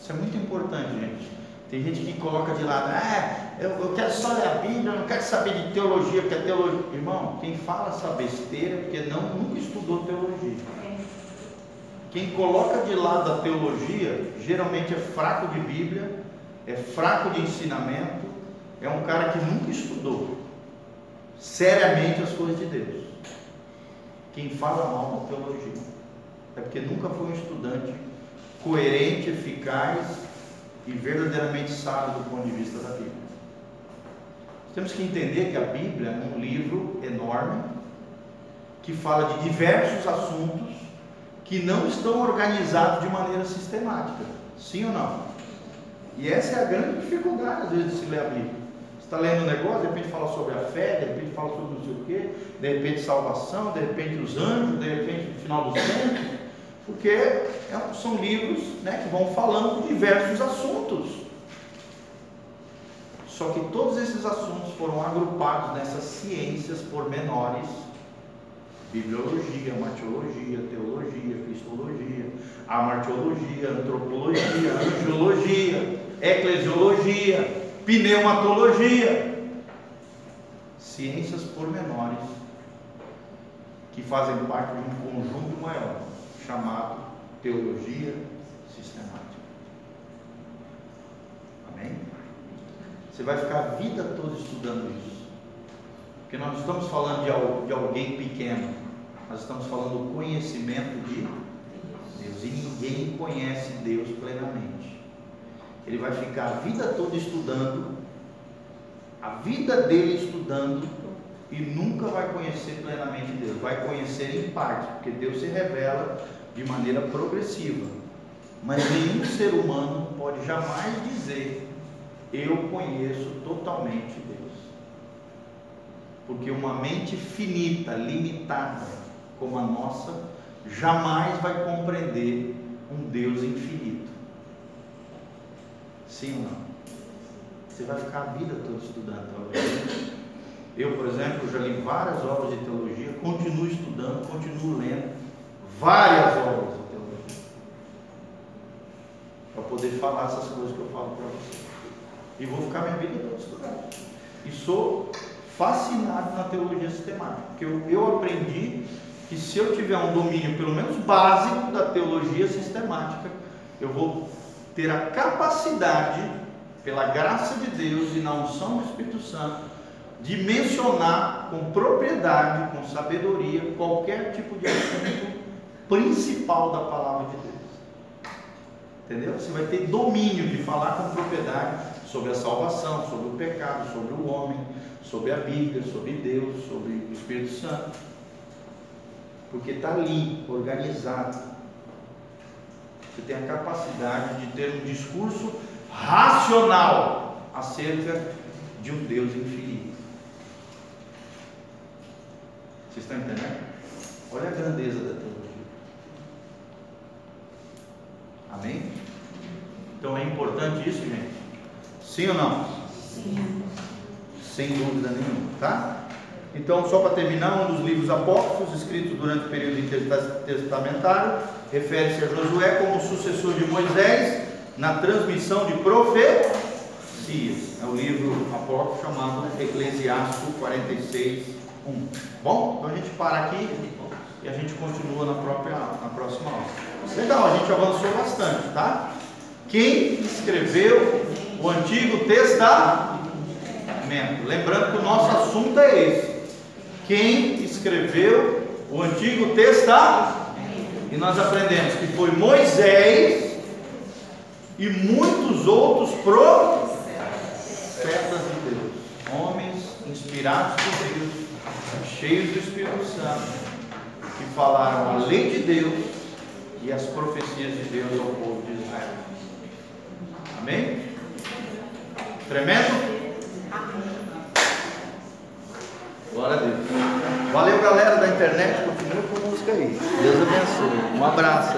Isso é muito importante, gente. Tem gente que coloca de lado, ah, eu, eu quero só ler a Bíblia, eu não quero saber de teologia, porque a teologia. Irmão, quem fala essa besteira é porque não, nunca estudou teologia. Quem coloca de lado a teologia, geralmente é fraco de Bíblia, é fraco de ensinamento, é um cara que nunca estudou seriamente as coisas de Deus. Quem fala mal da teologia é porque nunca foi um estudante coerente, eficaz e verdadeiramente sábio do ponto de vista da Bíblia. Temos que entender que a Bíblia é um livro enorme que fala de diversos assuntos que não estão organizados de maneira sistemática. Sim ou não? E essa é a grande dificuldade, às vezes, de se ler a Bíblia está lendo um negócio, de repente fala sobre a fé, de repente fala sobre não sei o quê, de repente salvação, de repente os anjos, de repente o final dos tempos, porque é, são livros né, que vão falando de diversos assuntos. Só que todos esses assuntos foram agrupados nessas ciências pormenores, bibliologia, martiologia, teologia, cristologia, amartiologia, antropologia, angiologia, eclesiologia, pneumatologia, ciências pormenores que fazem parte de um conjunto maior chamado teologia sistemática. Amém? Você vai ficar a vida toda estudando isso. Porque nós não estamos falando de, de alguém pequeno, nós estamos falando do conhecimento de Deus. E ninguém conhece Deus plenamente. Ele vai ficar a vida toda estudando, a vida dele estudando, e nunca vai conhecer plenamente Deus. Vai conhecer em parte, porque Deus se revela de maneira progressiva. Mas nenhum ser humano pode jamais dizer: Eu conheço totalmente Deus. Porque uma mente finita, limitada como a nossa, jamais vai compreender um Deus infinito. Sim ou não? Você vai ficar a vida toda estudando Eu, por exemplo, já li várias obras de teologia, continuo estudando, continuo lendo várias obras de teologia. poder falar essas coisas que eu falo para você. E vou ficar minha vida toda estudando. E sou fascinado na teologia sistemática, porque eu, eu aprendi que se eu tiver um domínio pelo menos básico da teologia sistemática, eu vou ter a capacidade, pela graça de Deus e na unção do Espírito Santo, de mencionar com propriedade, com sabedoria, qualquer tipo de assunto principal da palavra de Deus. Entendeu? Você vai ter domínio de falar com propriedade sobre a salvação, sobre o pecado, sobre o homem, sobre a Bíblia, sobre Deus, sobre o Espírito Santo. Porque está ali, organizado. Você tem a capacidade de ter um discurso racional acerca de um Deus infinito. Vocês estão entendendo? Olha a grandeza da teologia. Amém? Então é importante isso, gente? Sim ou não? Sim. Sem dúvida nenhuma, tá? Então, só para terminar, um dos livros apócrifos escritos durante o período intertestamentário refere-se a Josué como sucessor de Moisés na transmissão de profecias. É o livro apócrifo chamado Eclesiástico 46, 1. Bom, então a gente para aqui e a gente continua na, própria, na próxima aula. Legal, a gente avançou bastante, tá? Quem escreveu o Antigo Testamento? Lembrando que o nosso assunto é esse. Quem escreveu o Antigo Testamento? E nós aprendemos que foi Moisés e muitos outros profetas de Deus, homens inspirados por Deus, cheios do Espírito Santo, que falaram a lei de Deus e as profecias de Deus ao povo de Israel. Amém? Tremendo? Glória a Deus. Valeu, galera da internet. Continua com música aí. Deus abençoe. Um abraço.